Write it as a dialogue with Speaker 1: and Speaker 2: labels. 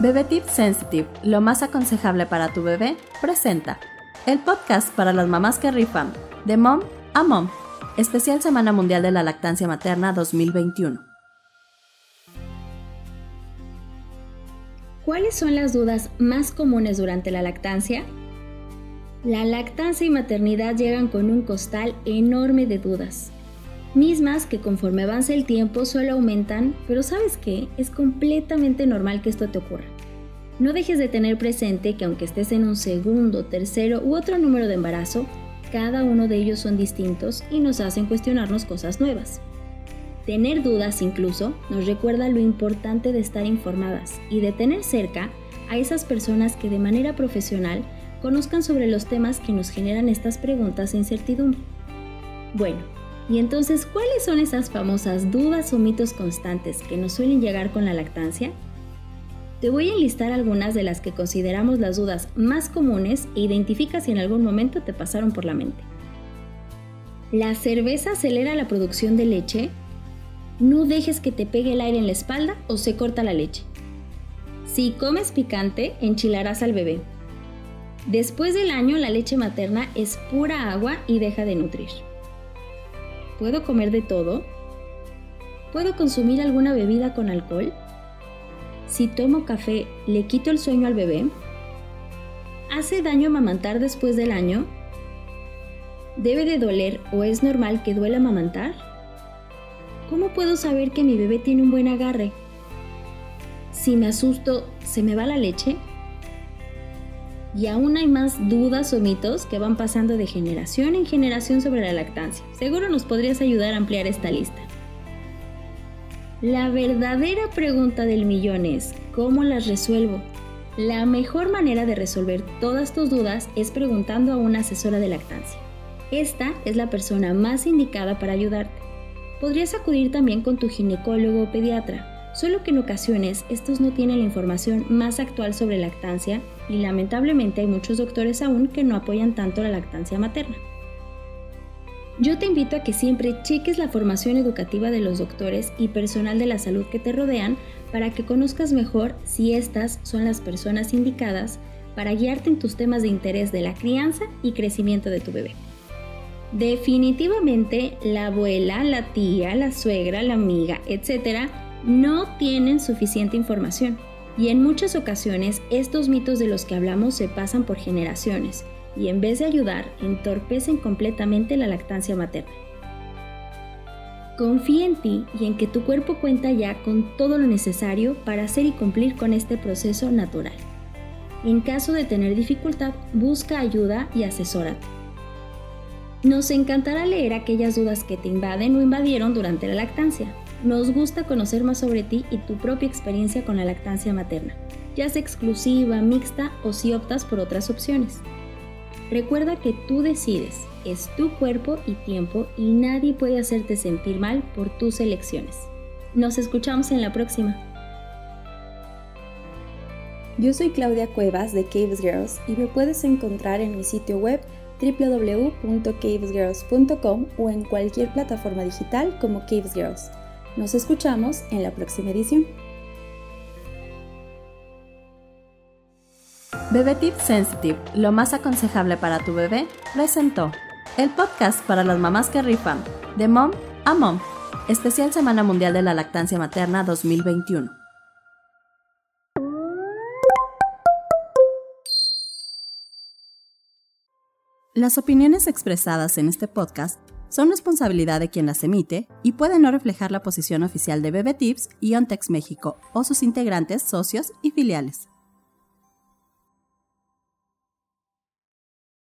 Speaker 1: Bebé Tip Sensitive, lo más aconsejable para tu bebé, presenta el podcast para las mamás que rifan, de Mom a Mom, especial Semana Mundial de la Lactancia Materna 2021.
Speaker 2: ¿Cuáles son las dudas más comunes durante la lactancia? La lactancia y maternidad llegan con un costal enorme de dudas mismas que conforme avanza el tiempo solo aumentan, pero sabes qué, es completamente normal que esto te ocurra. No dejes de tener presente que aunque estés en un segundo, tercero u otro número de embarazo, cada uno de ellos son distintos y nos hacen cuestionarnos cosas nuevas. Tener dudas incluso nos recuerda lo importante de estar informadas y de tener cerca a esas personas que de manera profesional conozcan sobre los temas que nos generan estas preguntas e incertidumbre. Bueno, y entonces, ¿cuáles son esas famosas dudas o mitos constantes que nos suelen llegar con la lactancia? Te voy a enlistar algunas de las que consideramos las dudas más comunes e identifica si en algún momento te pasaron por la mente. ¿La cerveza acelera la producción de leche? No dejes que te pegue el aire en la espalda o se corta la leche. Si comes picante, enchilarás al bebé. Después del año, la leche materna es pura agua y deja de nutrir. ¿Puedo comer de todo? ¿Puedo consumir alguna bebida con alcohol? Si tomo café, ¿le quito el sueño al bebé? ¿Hace daño amamantar después del año? ¿Debe de doler o es normal que duela amamantar? ¿Cómo puedo saber que mi bebé tiene un buen agarre? Si me asusto, ¿se me va la leche? Y aún hay más dudas o mitos que van pasando de generación en generación sobre la lactancia. Seguro nos podrías ayudar a ampliar esta lista. La verdadera pregunta del millón es, ¿cómo las resuelvo? La mejor manera de resolver todas tus dudas es preguntando a una asesora de lactancia. Esta es la persona más indicada para ayudarte. Podrías acudir también con tu ginecólogo o pediatra solo que en ocasiones estos no tienen la información más actual sobre lactancia y lamentablemente hay muchos doctores aún que no apoyan tanto la lactancia materna. Yo te invito a que siempre cheques la formación educativa de los doctores y personal de la salud que te rodean para que conozcas mejor si estas son las personas indicadas para guiarte en tus temas de interés de la crianza y crecimiento de tu bebé. Definitivamente la abuela, la tía, la suegra, la amiga, etc no tienen suficiente información y en muchas ocasiones estos mitos de los que hablamos se pasan por generaciones y en vez de ayudar entorpecen completamente la lactancia materna. Confía en ti y en que tu cuerpo cuenta ya con todo lo necesario para hacer y cumplir con este proceso natural. En caso de tener dificultad, busca ayuda y asesórate. Nos encantará leer aquellas dudas que te invaden o invadieron durante la lactancia. Nos gusta conocer más sobre ti y tu propia experiencia con la lactancia materna, ya sea exclusiva, mixta o si optas por otras opciones. Recuerda que tú decides, es tu cuerpo y tiempo y nadie puede hacerte sentir mal por tus elecciones. Nos escuchamos en la próxima.
Speaker 1: Yo soy Claudia Cuevas de Caves Girls y me puedes encontrar en mi sitio web www.cavesgirls.com o en cualquier plataforma digital como Caves Girls. Nos escuchamos en la próxima edición. Bebé Tip Sensitive, lo más aconsejable para tu bebé, presentó el podcast para las mamás que rifan, de Mom a Mom, especial Semana Mundial de la Lactancia Materna 2021. Las opiniones expresadas en este podcast son responsabilidad de quien las emite y pueden no reflejar la posición oficial de Bebe Tips y Ontex México o sus integrantes, socios y filiales.